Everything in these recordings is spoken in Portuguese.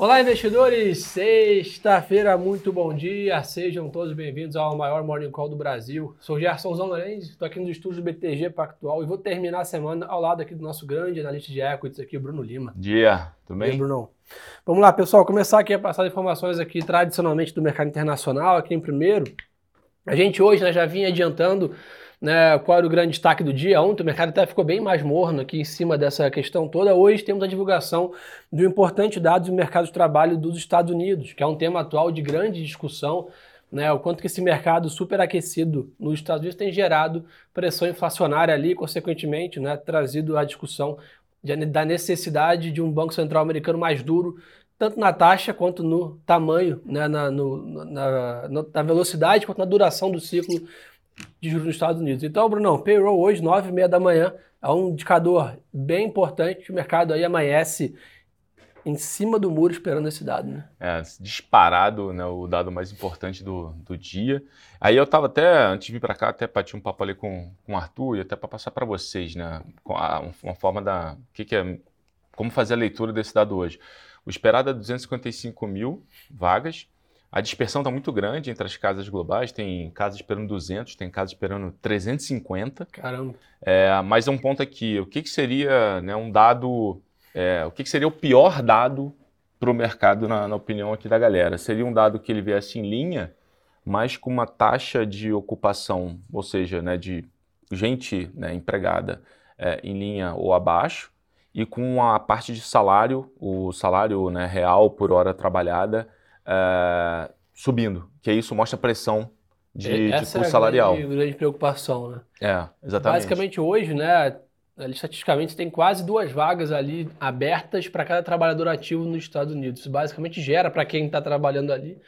Olá, investidores! Sexta-feira, muito bom dia. Sejam todos bem-vindos ao maior Morning Call do Brasil. Sou Gerson Lorenzi, estou aqui no estúdio do BTG Pactual e vou terminar a semana ao lado aqui do nosso grande analista de equities aqui, Bruno Lima. Dia, tudo bem? E aí, Bruno? Vamos lá, pessoal, começar aqui a passar informações aqui tradicionalmente do mercado internacional, aqui em primeiro. A gente hoje né, já vinha adiantando né, qual era o grande destaque do dia. Ontem o mercado até ficou bem mais morno aqui em cima dessa questão toda. Hoje temos a divulgação do importante dado do mercado de trabalho dos Estados Unidos, que é um tema atual de grande discussão. Né, o quanto que esse mercado superaquecido nos Estados Unidos tem gerado pressão inflacionária ali, consequentemente, né, trazido a discussão de, da necessidade de um Banco Central americano mais duro, tanto na taxa quanto no tamanho, né, na, no, na, na, velocidade quanto na duração do ciclo de juros nos Estados Unidos. Então, Brunão, payroll hoje, 9 e meia da manhã, é um indicador bem importante. O mercado aí amanhece em cima do muro esperando esse dado, né? É, disparado, né, o dado mais importante do, do dia. Aí eu estava até, antes de vir para cá, até bati um papo ali com, com o Arthur e até para passar para vocês, né, uma forma da, que que é, como fazer a leitura desse dado hoje. O esperado é 255 mil vagas, a dispersão está muito grande entre as casas globais, tem casas esperando 200, tem casas esperando 350. Caramba. É, mas é um ponto aqui, o que, que seria né, um dado, é, o que, que seria o pior dado para o mercado, na, na, opinião aqui da galera? Seria um dado que ele viesse em linha, mas com uma taxa de ocupação, ou seja, né, de gente né, empregada é, em linha ou abaixo, e com a parte de salário, o salário né, real por hora trabalhada, é, subindo, que isso mostra pressão de, Essa de custo é salarial. Grande, grande preocupação, né? É, exatamente. Basicamente hoje, né, estatisticamente tem quase duas vagas ali abertas para cada trabalhador ativo nos Estados Unidos. Isso basicamente gera para quem está trabalhando ali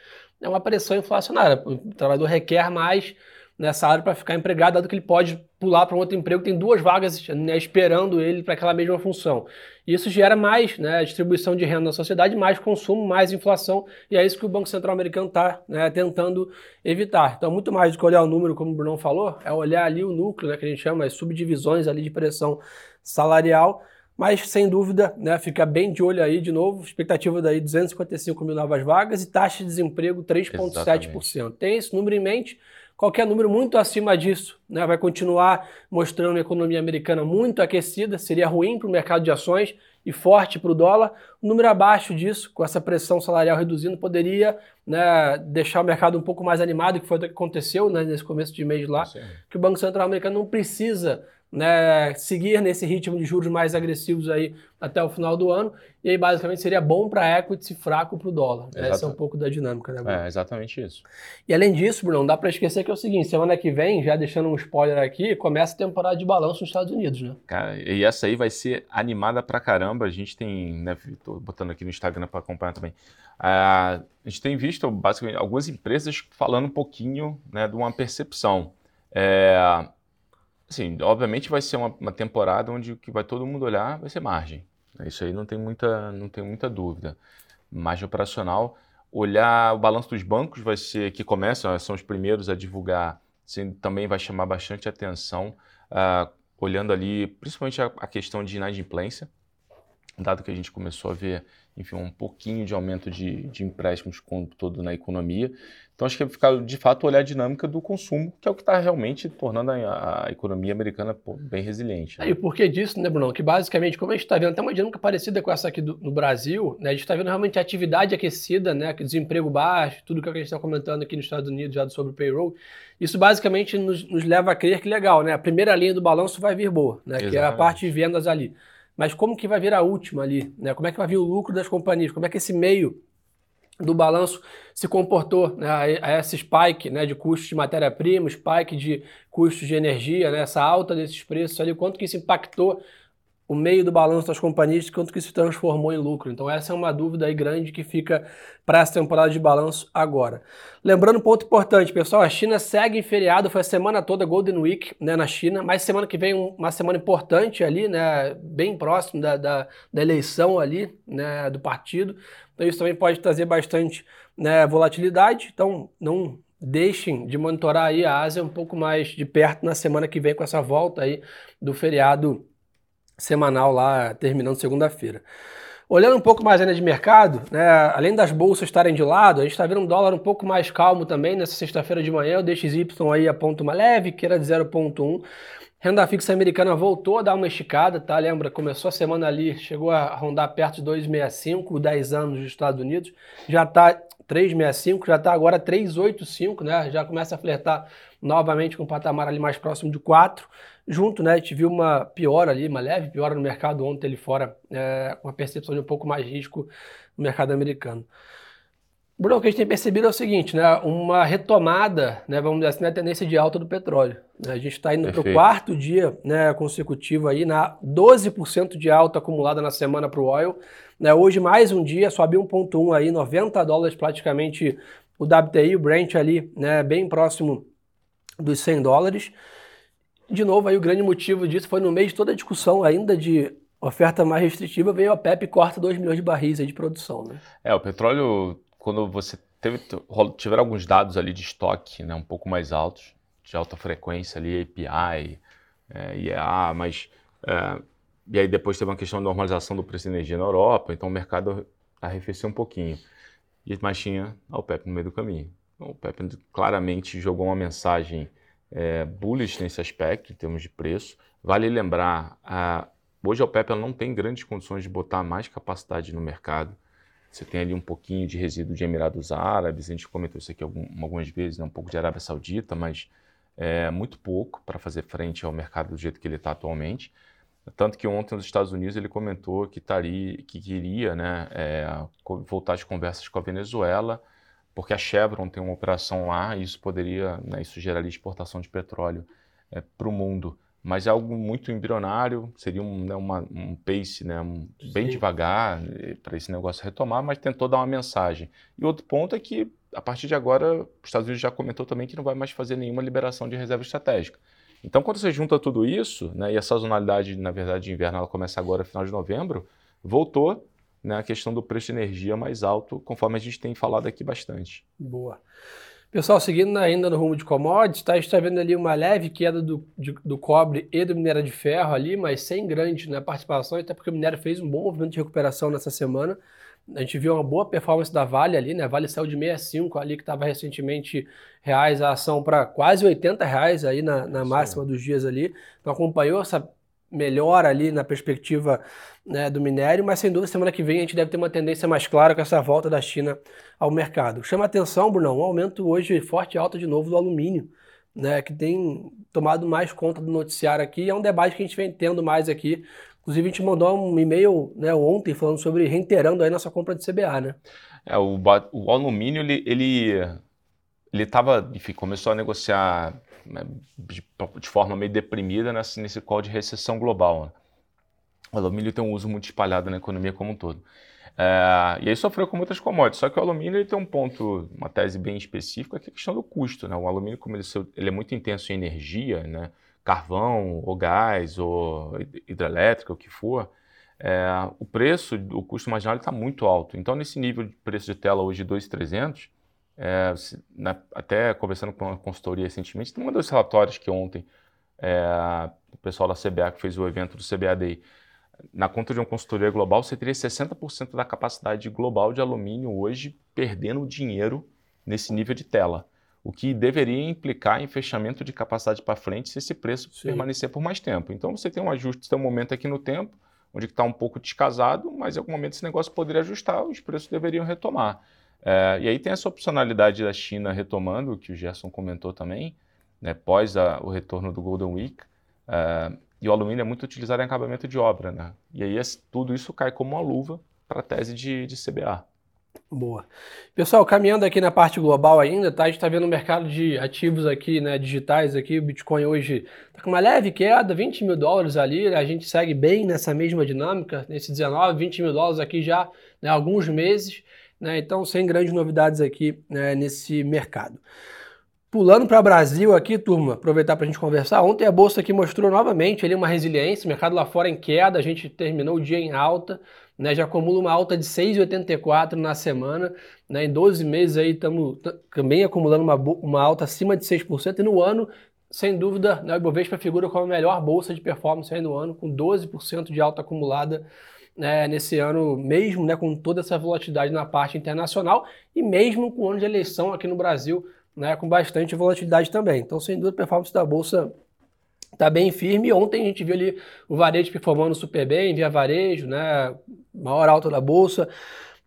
é uma pressão inflacionária. O trabalhador requer mais nessa área para ficar empregado, dado que ele pode pular para um outro emprego, tem duas vagas né, esperando ele para aquela mesma função. Isso gera mais né, distribuição de renda na sociedade, mais consumo, mais inflação, e é isso que o Banco Central americano está né, tentando evitar. Então, muito mais do que olhar o número, como o Bruno falou, é olhar ali o núcleo, né, que a gente chama, as subdivisões ali de pressão salarial, mas sem dúvida, né, fica bem de olho aí de novo, expectativa daí 255 mil novas vagas e taxa de desemprego 3,7%. Tem esse número em mente, Qualquer número muito acima disso né, vai continuar mostrando a economia americana muito aquecida, seria ruim para o mercado de ações e forte para o dólar. Um número abaixo disso, com essa pressão salarial reduzindo, poderia né, deixar o mercado um pouco mais animado, que foi o que aconteceu né, nesse começo de mês lá, Sim. que o Banco Central americano não precisa né, seguir nesse ritmo de juros mais agressivos aí até o final do ano. E aí, basicamente, seria bom para a equity e fraco para o dólar. Exato. Essa é um pouco da dinâmica, né, Bruno? É, exatamente isso. E além disso, Bruno, não dá para esquecer que é o seguinte: semana que vem, já deixando um spoiler aqui, começa a temporada de balanço nos Estados Unidos, né? Cara, e essa aí vai ser animada pra caramba. A gente tem, né, tô botando aqui no Instagram para acompanhar também. a gente tem visto, basicamente, algumas empresas falando um pouquinho né, de uma percepção. É, Sim, obviamente vai ser uma, uma, temporada onde o que vai todo mundo olhar vai ser margem. Isso aí não tem muita, não tem muita dúvida. Margem operacional, olhar o balanço dos bancos vai ser que começam, são os primeiros a divulgar, sim, também vai chamar bastante atenção, uh, olhando ali principalmente a, a questão de inadimplência, dado que a gente começou a ver enfim, um pouquinho de aumento de, de empréstimos como todo na economia. Então, acho que é ficar, de fato, olhar a dinâmica do consumo, que é o que está realmente tornando a, a economia americana pô, bem resiliente. Né? E por que disso, né, Bruno? Que basicamente, como a gente está vendo até uma dinâmica parecida com essa aqui do, no Brasil, né, a gente está vendo realmente a atividade aquecida, né, desemprego baixo, tudo que a gente está comentando aqui nos Estados Unidos já sobre o payroll. Isso basicamente nos, nos, leva a crer que legal, né? A primeira linha do balanço vai vir boa, né? Que é a parte de vendas ali mas como que vai vir a última ali? Né? Como é que vai vir o lucro das companhias? Como é que esse meio do balanço se comportou né, a essa spike né, de custos de matéria-prima, spike de custos de energia, né, essa alta desses preços ali, quanto que isso impactou o meio do balanço das companhias, quanto que isso transformou em lucro. Então essa é uma dúvida aí grande que fica para essa temporada de balanço agora. Lembrando um ponto importante, pessoal, a China segue em feriado, foi a semana toda Golden Week né, na China, mas semana que vem uma semana importante ali, né, bem próximo da, da, da eleição ali, né, do partido. Então isso também pode trazer bastante né, volatilidade, então não deixem de monitorar aí a Ásia um pouco mais de perto na semana que vem com essa volta aí do feriado semanal lá, terminando segunda-feira. Olhando um pouco mais ainda de mercado, né, além das bolsas estarem de lado, a gente está vendo um dólar um pouco mais calmo também nessa sexta-feira de manhã. O DXY aí aponta uma leve, que era de 0,1. Renda fixa americana voltou a dar uma esticada, tá? Lembra? Começou a semana ali, chegou a rondar perto de 2,65, 10 anos dos Estados Unidos. Já está 3,65, já está agora 3,85, né? Já começa a flertar novamente com um patamar ali mais próximo de 4. Junto, né? A gente viu uma piora ali, uma leve piora no mercado ontem ali fora, é, uma percepção de um pouco mais risco no mercado americano. Bruno, o que a gente tem percebido é o seguinte, né? Uma retomada, né, vamos dizer assim, na tendência de alta do petróleo. A gente está indo para o quarto dia né, consecutivo aí, na 12% de alta acumulada na semana para o oil. Né, hoje, mais um dia, sobe 1,1 aí, 90 dólares praticamente o WTI, o Brent ali, né, bem próximo dos 100 dólares. De novo, aí o grande motivo disso foi no meio de toda a discussão ainda de oferta mais restritiva, veio a PEP e corta 2 milhões de barris de produção. Né? É, o petróleo quando você teve, tiver alguns dados ali de estoque né, um pouco mais altos, de alta frequência ali, API, é, IEA, mas é, e aí depois teve uma questão de normalização do preço de energia na Europa, então o mercado arrefeceu um pouquinho. E mais tinha a OPEP no meio do caminho. O OPEP claramente jogou uma mensagem é, bullish nesse aspecto, em termos de preço. Vale lembrar, a, hoje a OPEP não tem grandes condições de botar mais capacidade no mercado. Você tem ali um pouquinho de resíduo de Emirados Árabes, a gente comentou isso aqui algumas vezes, né? um pouco de Arábia Saudita, mas é muito pouco para fazer frente ao mercado do jeito que ele está atualmente. Tanto que ontem nos Estados Unidos ele comentou que, taria, que queria né, é, voltar às conversas com a Venezuela, porque a Chevron tem uma operação lá e isso poderia, né, isso geraria exportação de petróleo é, para o mundo mas é algo muito embrionário, seria um, né, uma, um pace né, um, bem devagar eh, para esse negócio retomar, mas tentou dar uma mensagem. E outro ponto é que, a partir de agora, os Estados Unidos já comentou também que não vai mais fazer nenhuma liberação de reserva estratégica. Então, quando você junta tudo isso, né, e a sazonalidade, na verdade, de inverno, ela começa agora, final de novembro, voltou né, a questão do preço de energia mais alto, conforme a gente tem falado aqui bastante. Boa. Pessoal, seguindo ainda no rumo de commodities, tá, a gente está vendo ali uma leve queda do, de, do cobre e do minério de ferro ali, mas sem grande né, participação, até porque o minério fez um bom movimento de recuperação nessa semana. A gente viu uma boa performance da Vale ali, né? A Vale saiu de 65 ali, que estava recentemente reais a ação para quase 80 reais aí na, na máxima dos dias ali. Então acompanhou essa melhora ali na perspectiva né, do minério, mas sem dúvida semana que vem a gente deve ter uma tendência mais clara com essa volta da China ao mercado. Chama atenção, Bruno, um aumento hoje forte e alta de novo do alumínio, né, que tem tomado mais conta do noticiário aqui, é um debate que a gente vem tendo mais aqui. Inclusive a gente mandou um e-mail né, ontem falando sobre reiterando aí nossa compra de CBA, né? É, o, o alumínio ele, ele ele estava, enfim, começou a negociar né, de, de, forma meio deprimida nesse, nesse call de recessão global. Né? O alumínio tem um uso muito espalhado na economia como um todo. É, e aí sofreu com muitas commodities. Só que o alumínio ele tem um ponto, uma tese bem específica, que é a questão do custo. Né? O alumínio, como ele, ele é muito intenso em energia, né? carvão, ou gás, ou hidrelétrica, o que for, é, o preço, o custo marginal está muito alto. Então, nesse nível de preço de tela hoje de 2,300, é, na, até conversando com a consultoria recentemente, tem um dos relatórios que ontem é, o pessoal da CBA que fez o evento do CBAD, na conta de uma consultoria global, você teria 60% da capacidade global de alumínio hoje perdendo dinheiro nesse nível de tela. O que deveria implicar em fechamento de capacidade para frente se esse preço Sim. permanecer por mais tempo. Então você tem um ajuste, tem um momento aqui no tempo, onde está um pouco descasado, mas em algum momento esse negócio poderia ajustar, os preços deveriam retomar. É, e aí tem essa opcionalidade da China retomando, que o Gerson comentou também, né, pós a, o retorno do Golden Week. É, e o alumínio é muito utilizado em acabamento de obra. Né? E aí tudo isso cai como uma luva para a tese de, de CBA. Boa. Pessoal, caminhando aqui na parte global ainda, tá? A gente está vendo o mercado de ativos aqui, né, digitais aqui, o Bitcoin hoje está com uma leve queda, 20 mil dólares ali, a gente segue bem nessa mesma dinâmica, nesse 19, 20 mil dólares aqui já né, alguns meses. Né? Então, sem grandes novidades aqui né, nesse mercado. Pulando para o Brasil aqui, turma, aproveitar para a gente conversar. Ontem a Bolsa aqui mostrou novamente ali uma resiliência, o mercado lá fora em queda, a gente terminou o dia em alta, né, já acumula uma alta de 6,84 na semana, né, em 12 meses aí estamos também acumulando uma, uma alta acima de 6%, e no ano, sem dúvida, né, o Ibovespa figura como a melhor bolsa de performance aí no ano, com 12% de alta acumulada né, nesse ano, mesmo né, com toda essa volatilidade na parte internacional e mesmo com o ano de eleição aqui no Brasil, né, com bastante volatilidade também. Então, sem dúvida, a performance da Bolsa está bem firme. Ontem a gente viu ali o varejo performando super bem, via varejo, né, maior alta da Bolsa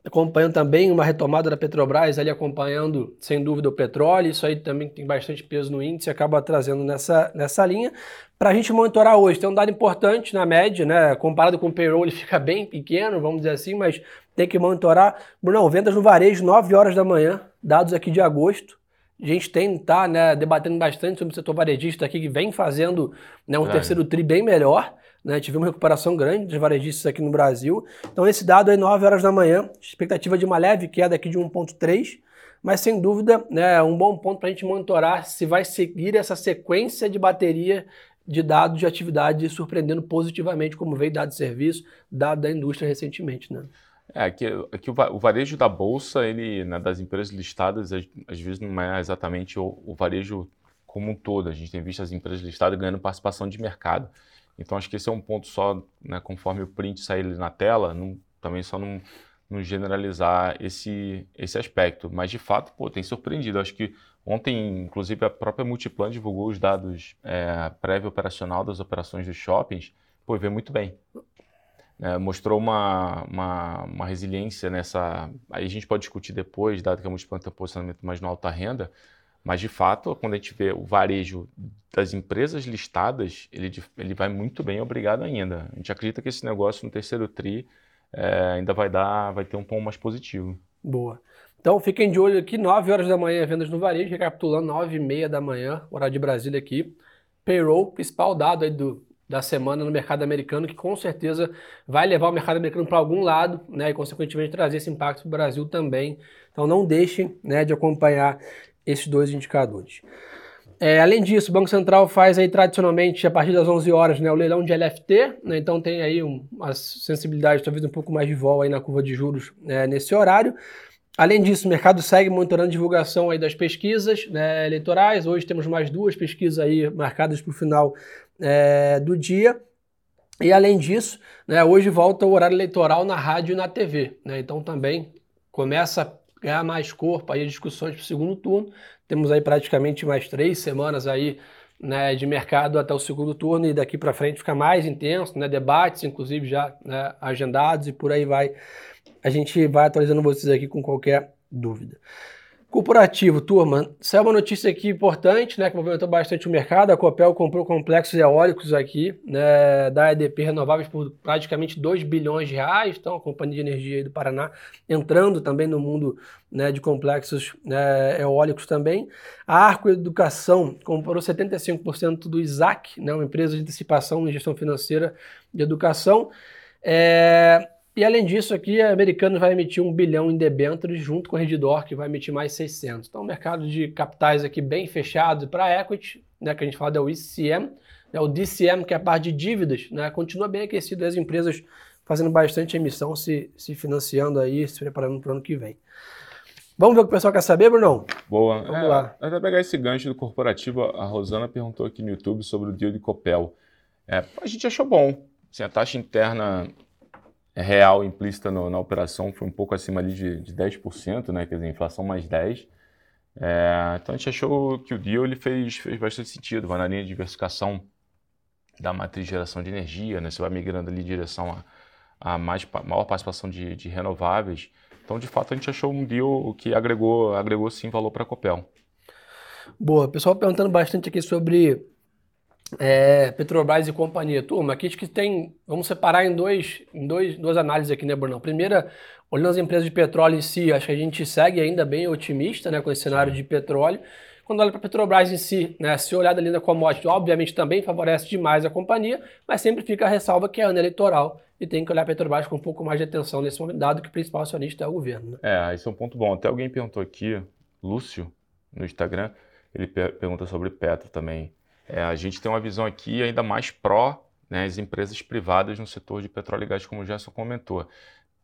acompanhando também uma retomada da Petrobras, ali acompanhando, sem dúvida, o petróleo. Isso aí também tem bastante peso no índice, acaba trazendo nessa, nessa linha. Para a gente monitorar hoje, tem um dado importante na média, né? Comparado com o payroll, ele fica bem pequeno, vamos dizer assim, mas tem que monitorar. Bruno, vendas no varejo, 9 horas da manhã, dados aqui de agosto. A gente tem tá, né, debatendo bastante sobre o setor varejista aqui, que vem fazendo né, um terceiro tri bem melhor. Né? Tivemos uma recuperação grande dos varejistas aqui no Brasil. Então, esse dado aí, 9 horas da manhã, expectativa de uma leve queda aqui de 1,3, mas sem dúvida, né, um bom ponto para a gente monitorar se vai seguir essa sequência de bateria de dados de atividade surpreendendo positivamente, como veio dado de serviço, dado da indústria recentemente. Né? É, aqui, aqui o varejo da Bolsa, ele, né, das empresas listadas, às, vezes não é exatamente o, o varejo como um todo. A gente tem visto as empresas listadas ganhando participação de mercado. Então acho que esse é um ponto só, né, conforme o print sair na tela, não, também só não, não, generalizar esse, esse aspecto. Mas de fato, pô, tem surpreendido. Acho que ontem, inclusive, a própria Multiplan divulgou os dados é, prévio operacional das operações dos shoppings, pô, vê muito bem. É, mostrou uma, uma, uma, resiliência nessa. Aí a gente pode discutir depois, dado que a Multiplan tem um posicionamento mais no alta renda, mas, de fato, quando a gente vê o varejo das empresas listadas, ele, ele vai muito bem, obrigado ainda. A gente acredita que esse negócio no terceiro TRI é, ainda vai dar, vai ter um tom mais positivo. Boa. Então, fiquem de olho aqui, 9 horas da manhã, vendas no varejo, recapitulando, 9 e meia da manhã, horário de Brasília aqui. Payroll, principal dado aí do, da semana no mercado americano, que com certeza vai levar o mercado americano para algum lado, né, e consequentemente trazer esse impacto para o Brasil também. Então não deixem né, de acompanhar esses dois indicadores. É, além disso, o Banco Central faz aí tradicionalmente a partir das 11 horas né, o leilão de LFT, né, então tem aí um, as sensibilidades talvez um pouco mais de vol aí na curva de juros né, nesse horário. Além disso, o mercado segue monitorando a divulgação aí das pesquisas né, eleitorais. Hoje temos mais duas pesquisas aí marcadas para o final é, do dia. E além disso, né, hoje volta o horário eleitoral na rádio e na TV. Né, então também começa ganhar mais corpo aí discussões para o segundo turno. Temos aí praticamente mais três semanas aí né, de mercado até o segundo turno e daqui para frente fica mais intenso, né, debates inclusive já né, agendados e por aí vai. A gente vai atualizando vocês aqui com qualquer dúvida. Corporativo, turma, saiu uma notícia aqui importante, né, que movimentou bastante o mercado. A Copel comprou complexos eólicos aqui, né, da EDP Renováveis por praticamente 2 bilhões de reais. Então, a Companhia de Energia do Paraná entrando também no mundo né, de complexos né, eólicos também. A Arco Educação comprou 75% do ISAC, né, uma empresa de antecipação em gestão financeira de educação. É, e além disso, aqui a Americanas vai emitir um bilhão em debêntures junto com a Redditor, que vai emitir mais 600. Então, mercado de capitais aqui bem fechado para equity, né, que a gente fala é o ICM, né, o DCM, que é a parte de dívidas, né, continua bem aquecido as empresas fazendo bastante emissão, se, se financiando aí, se preparando para o ano que vem. Vamos ver o que o pessoal quer saber, Bruno? Boa. Vamos é, lá. Até pegar esse gancho do corporativo, a Rosana perguntou aqui no YouTube sobre o deal de Copel. É, a gente achou bom. Assim, a taxa interna real implícita no, na operação foi um pouco acima ali de, de 10%, né? quer dizer, inflação mais 10%. É, então a gente achou que o deal ele fez, fez bastante sentido, vai na linha de diversificação da matriz de geração de energia, né? você vai migrando ali em direção a, a mais, maior participação de, de renováveis. Então, de fato, a gente achou um deal que agregou, agregou sim valor para a Copel. Boa, pessoal perguntando bastante aqui sobre é, Petrobras e companhia. Turma, aqui acho que tem. Vamos separar em, dois, em dois, duas análises aqui, né, Brunão? Primeira, olhando as empresas de petróleo em si, acho que a gente segue ainda bem otimista né, com esse cenário de petróleo. Quando olha para a Petrobras em si, né, se olhar da linha da commodity, obviamente também favorece demais a companhia, mas sempre fica a ressalva que é ano eleitoral e tem que olhar a Petrobras com um pouco mais de atenção nesse momento, dado que o principal acionista é o governo. Né? É, esse é um ponto bom. Até alguém perguntou aqui, Lúcio, no Instagram, ele per pergunta sobre Petro também. É, a gente tem uma visão aqui ainda mais pró né, as empresas privadas no setor de petróleo e gás, como o Gerson comentou.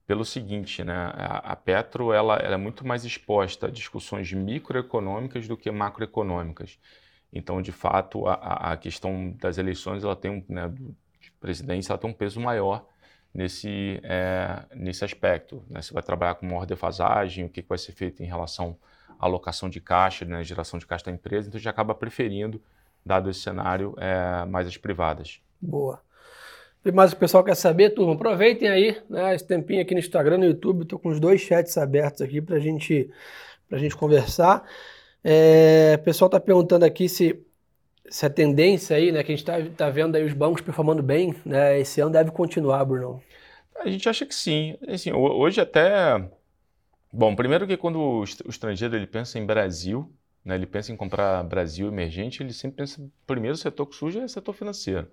Pelo seguinte, né, a, Petro ela, ela, é muito mais exposta a discussões microeconômicas do que macroeconômicas. Então, de fato, a, a questão das eleições ela tem um, né, de presidência ela tem um peso maior nesse, é, nesse aspecto. Né? Você vai trabalhar com maior defasagem, o que, vai ser feito em relação à alocação de caixa, né? geração de caixa da empresa, então gente acaba preferindo, dado esse cenário, é, mais as privadas. Boa. E mais o pessoal quer saber, turma, aproveitem aí né, esse tempinho aqui no Instagram, no YouTube, estou com os dois chats abertos aqui para gente, a gente conversar. É, o pessoal está perguntando aqui se essa tendência aí, né, que a gente está tá vendo aí os bancos performando bem, né, esse ano deve continuar, Bruno? A gente acha que sim. Assim, hoje até... Bom, primeiro que quando o estrangeiro ele pensa em Brasil, né, ele pensa em comprar Brasil emergente, ele sempre pensa, primeiro setor que surge é o setor financeiro.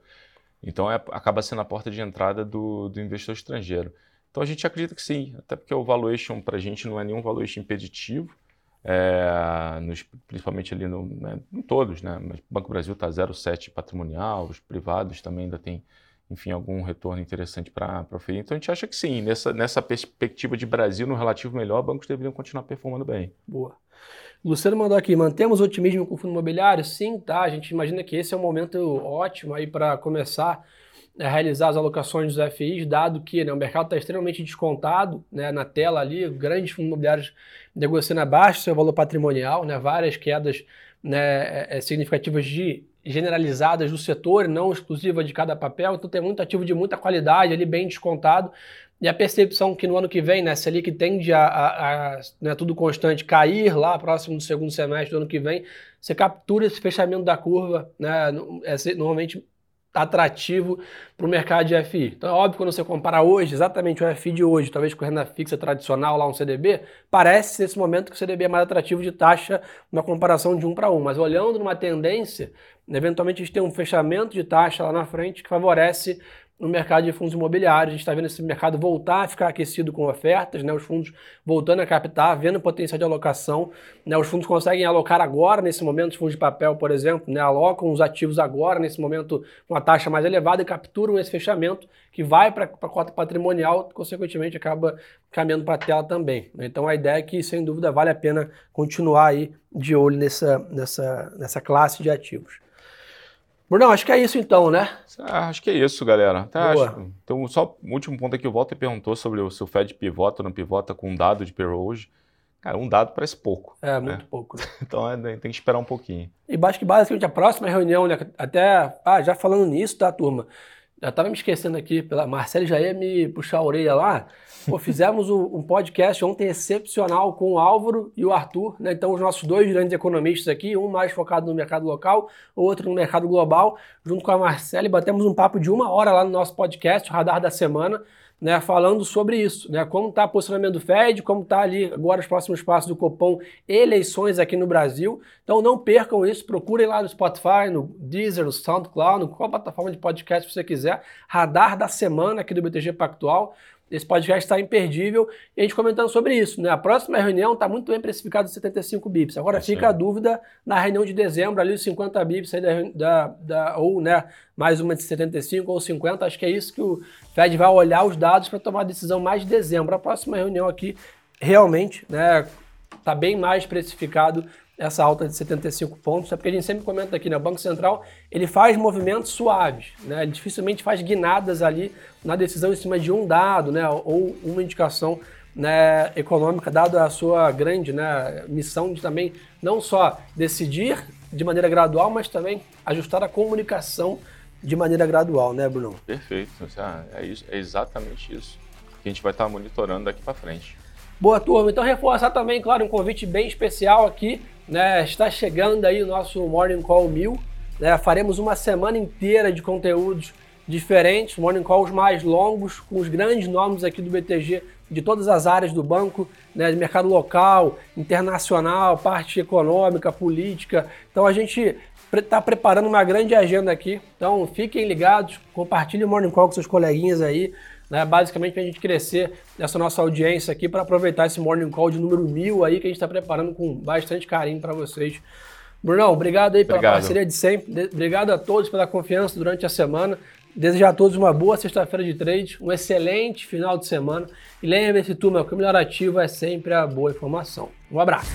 Então é, acaba sendo a porta de entrada do, do investidor estrangeiro. Então a gente acredita que sim, até porque o valuation para a gente não é nenhum valuation impeditivo, é, nos, principalmente ali no, né, em todos, né? Mas o Banco Brasil está 0,7 patrimonial, os privados também ainda tem, enfim, algum retorno interessante para oferir. Então a gente acha que sim, nessa, nessa perspectiva de Brasil, no relativo melhor, bancos deveriam continuar performando bem. Boa. Luciano mandou aqui, mantemos otimismo com o fundo imobiliário? Sim, tá. A gente imagina que esse é um momento ótimo aí para começar a realizar as alocações dos FIs, dado que né, o mercado está extremamente descontado né, na tela ali, grandes fundos imobiliários negociando abaixo seu valor patrimonial, né, várias quedas né, é, é, significativas de generalizadas do setor, não exclusiva de cada papel, então tem muito ativo de muita qualidade ali, bem descontado, e a percepção que no ano que vem, né, Selic tende a, a, a né, tudo constante cair lá próximo do segundo semestre do ano que vem, você captura esse fechamento da curva, né, é, normalmente atrativo para o mercado de FI. Então é óbvio quando você compara hoje, exatamente o FI de hoje, talvez com renda fixa tradicional lá um CDB, parece nesse momento que o CDB é mais atrativo de taxa na comparação de um para um, mas olhando numa tendência, eventualmente a gente tem um fechamento de taxa lá na frente que favorece no mercado de fundos imobiliários. A gente está vendo esse mercado voltar a ficar aquecido com ofertas, né? os fundos voltando a captar, vendo potencial de alocação. Né? Os fundos conseguem alocar agora, nesse momento, os fundos de papel, por exemplo, né? alocam os ativos agora, nesse momento, com a taxa mais elevada e capturam esse fechamento que vai para a cota patrimonial, consequentemente acaba caminhando para a tela também. Né? Então a ideia é que, sem dúvida, vale a pena continuar aí de olho nessa, nessa, nessa classe de ativos. Brunão, acho que é isso então, né? Ah, acho que é isso, galera. Tá, acho, então, só o último ponto aqui, o Walter perguntou sobre o, se o Fed pivota ou não pivota com um dado de payroll hoje. Cara, um dado parece pouco. É, né? muito pouco. Né? então é, tem que esperar um pouquinho. E acho que basicamente a próxima reunião, né, até, ah, já falando nisso, tá, turma? Já estava me esquecendo aqui, pela Marcelo já ia me puxar a orelha lá. Pô, fizemos um, um, podcast ontem excepcional com o Álvaro e o Arthur, né? Então, os nossos dois grandes economistas aqui, um mais focado no mercado local, o outro no mercado global, junto com a Marcela, e batemos um papo de uma hora lá no nosso podcast, o Radar da Semana né, falando sobre isso, né, como está o posicionamento do Fed, como está ali agora os próximos passos do Copom, eleições aqui no Brasil. Então não percam isso, procurem lá no Spotify, no Deezer, no SoundCloud, no qual plataforma de podcast você quiser, Radar da Semana aqui do BTG Pactual. Esse podcast está imperdível e a gente comentando sobre isso. Né? A próxima reunião está muito bem precificada de 75 bips. Agora é fica a dúvida na reunião de dezembro, ali os 50 bips aí da, da, da, ou né, mais uma de 75 ou 50. Acho que é isso que o Fed vai olhar os dados para tomar a decisão mais de dezembro. A próxima reunião aqui realmente está né, tá bem mais precificado essa alta de 75 pontos, é porque a gente sempre comenta aqui, né? O Banco Central ele faz movimentos suaves, né? Ele dificilmente faz guinadas ali na decisão em cima de um dado, né? Ou uma indicação né, econômica, dada a sua grande né, missão de também não só decidir de maneira gradual, mas também ajustar a comunicação de maneira gradual, né, Bruno? Perfeito, é, isso, é exatamente isso que a gente vai estar monitorando daqui para frente. Boa turma, então reforçar também, claro, um convite bem especial aqui né, está chegando aí o nosso Morning Call 1000. Né, faremos uma semana inteira de conteúdos diferentes, morning calls mais longos, com os grandes nomes aqui do BTG de todas as áreas do banco, né, de mercado local, internacional, parte econômica, política. Então a gente está preparando uma grande agenda aqui. Então fiquem ligados, compartilhem o morning call com seus coleguinhas aí né? Basicamente para a gente crescer essa nossa audiência aqui para aproveitar esse Morning Call de número mil aí que a gente está preparando com bastante carinho para vocês. Brunão, obrigado aí pela obrigado. parceria de sempre. Obrigado a todos pela confiança durante a semana. Desejar a todos uma boa sexta-feira de trade, um excelente final de semana. E lembre-se, turma, que o melhor ativo é sempre a boa informação. Um abraço.